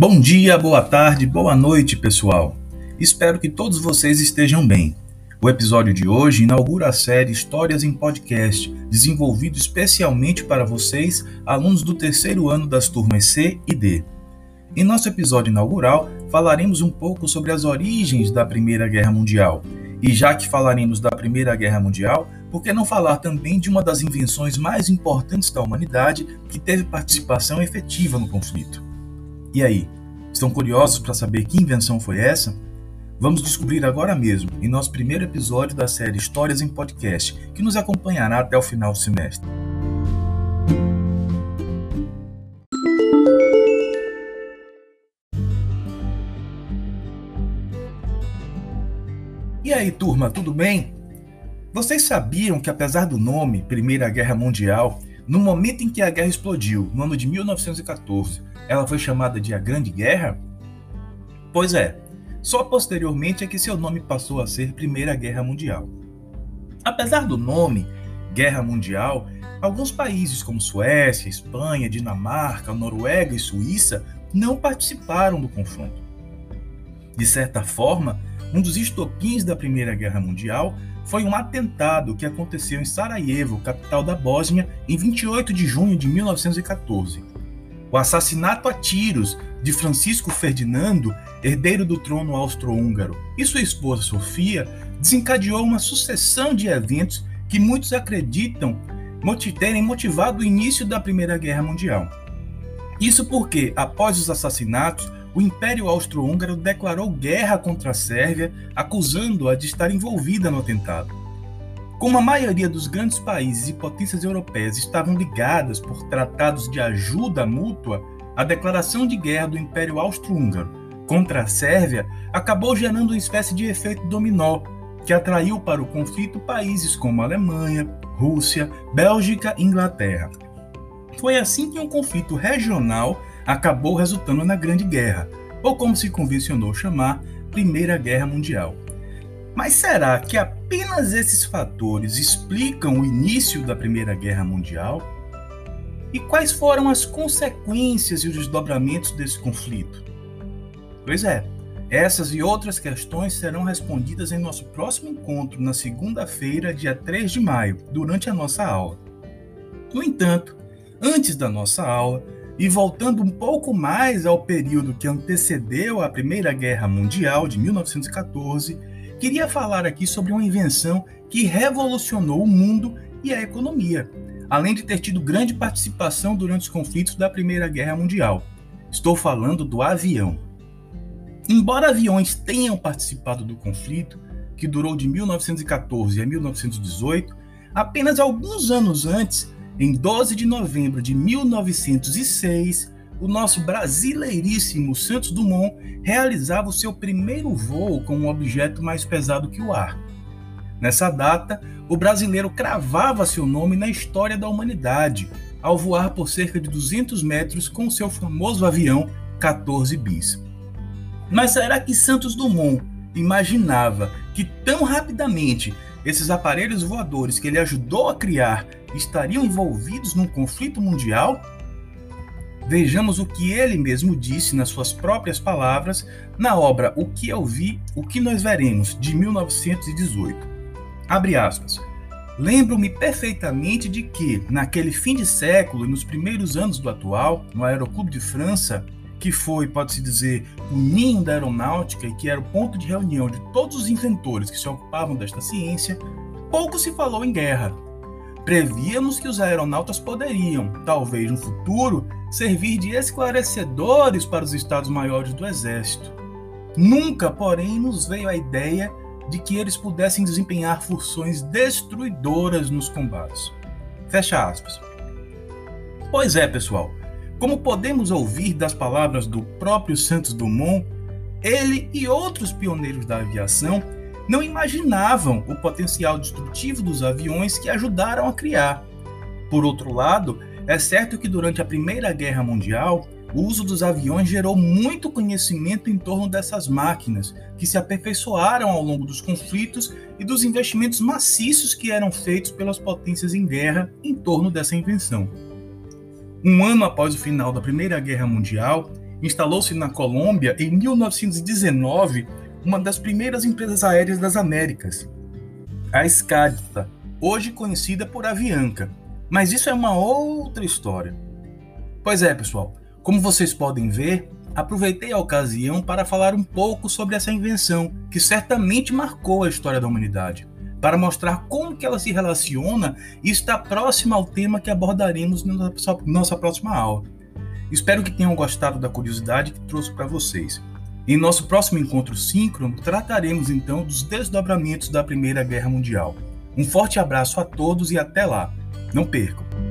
Bom dia, boa tarde, boa noite, pessoal. Espero que todos vocês estejam bem. O episódio de hoje inaugura a série Histórias em Podcast, desenvolvido especialmente para vocês, alunos do terceiro ano das turmas C e D. Em nosso episódio inaugural, falaremos um pouco sobre as origens da Primeira Guerra Mundial. E já que falaremos da Primeira Guerra Mundial, por que não falar também de uma das invenções mais importantes da humanidade que teve participação efetiva no conflito? E aí, estão curiosos para saber que invenção foi essa? Vamos descobrir agora mesmo, em nosso primeiro episódio da série Histórias em Podcast, que nos acompanhará até o final do semestre. E aí, turma, tudo bem? Vocês sabiam que, apesar do nome Primeira Guerra Mundial, no momento em que a guerra explodiu, no ano de 1914, ela foi chamada de a Grande Guerra? Pois é, só posteriormente é que seu nome passou a ser Primeira Guerra Mundial. Apesar do nome Guerra Mundial, alguns países como Suécia, Espanha, Dinamarca, Noruega e Suíça não participaram do confronto. De certa forma, um dos estopins da Primeira Guerra Mundial foi um atentado que aconteceu em Sarajevo, capital da Bósnia, em 28 de junho de 1914. O assassinato a tiros de Francisco Ferdinando, herdeiro do trono austro-húngaro, e sua esposa Sofia, desencadeou uma sucessão de eventos que muitos acreditam terem motivado o início da Primeira Guerra Mundial. Isso porque, após os assassinatos, o Império Austro-Húngaro declarou guerra contra a Sérvia, acusando-a de estar envolvida no atentado. Como a maioria dos grandes países e potências europeias estavam ligadas por tratados de ajuda mútua, a declaração de guerra do Império Austro-Húngaro contra a Sérvia acabou gerando uma espécie de efeito dominó, que atraiu para o conflito países como Alemanha, Rússia, Bélgica e Inglaterra. Foi assim que um conflito regional acabou resultando na Grande Guerra, ou como se convencionou chamar, Primeira Guerra Mundial. Mas será que apenas esses fatores explicam o início da Primeira Guerra Mundial? E quais foram as consequências e os desdobramentos desse conflito? Pois é, essas e outras questões serão respondidas em nosso próximo encontro na segunda-feira, dia 3 de maio, durante a nossa aula. No entanto, antes da nossa aula, e voltando um pouco mais ao período que antecedeu a Primeira Guerra Mundial de 1914, queria falar aqui sobre uma invenção que revolucionou o mundo e a economia, além de ter tido grande participação durante os conflitos da Primeira Guerra Mundial. Estou falando do avião. Embora aviões tenham participado do conflito, que durou de 1914 a 1918, apenas alguns anos antes em 12 de novembro de 1906, o nosso brasileiríssimo Santos Dumont realizava o seu primeiro voo com um objeto mais pesado que o ar. Nessa data, o brasileiro cravava seu nome na história da humanidade, ao voar por cerca de 200 metros com seu famoso avião 14 bis. Mas será que Santos Dumont imaginava que tão rapidamente esses aparelhos voadores que ele ajudou a criar estariam envolvidos num conflito mundial? Vejamos o que ele mesmo disse nas suas próprias palavras na obra O que eu vi, o que nós veremos, de 1918. Abre aspas. Lembro-me perfeitamente de que, naquele fim de século e nos primeiros anos do atual, no Aeroclube de França, que foi, pode-se dizer, o ninho da aeronáutica e que era o ponto de reunião de todos os inventores que se ocupavam desta ciência, pouco se falou em guerra, Prevíamos que os aeronautas poderiam, talvez no futuro, servir de esclarecedores para os estados-maiores do Exército. Nunca, porém, nos veio a ideia de que eles pudessem desempenhar funções destruidoras nos combates. Fecha aspas. Pois é, pessoal. Como podemos ouvir das palavras do próprio Santos Dumont, ele e outros pioneiros da aviação não imaginavam o potencial destrutivo dos aviões que ajudaram a criar. Por outro lado, é certo que durante a Primeira Guerra Mundial, o uso dos aviões gerou muito conhecimento em torno dessas máquinas, que se aperfeiçoaram ao longo dos conflitos e dos investimentos maciços que eram feitos pelas potências em guerra em torno dessa invenção. Um ano após o final da Primeira Guerra Mundial, instalou-se na Colômbia em 1919 uma das primeiras empresas aéreas das Américas, a Escadita, hoje conhecida por Avianca. Mas isso é uma outra história. Pois é, pessoal, como vocês podem ver, aproveitei a ocasião para falar um pouco sobre essa invenção que certamente marcou a história da humanidade, para mostrar como que ela se relaciona e está próxima ao tema que abordaremos na nossa próxima aula. Espero que tenham gostado da curiosidade que trouxe para vocês. Em nosso próximo encontro síncrono, trataremos então dos desdobramentos da Primeira Guerra Mundial. Um forte abraço a todos e até lá. Não percam!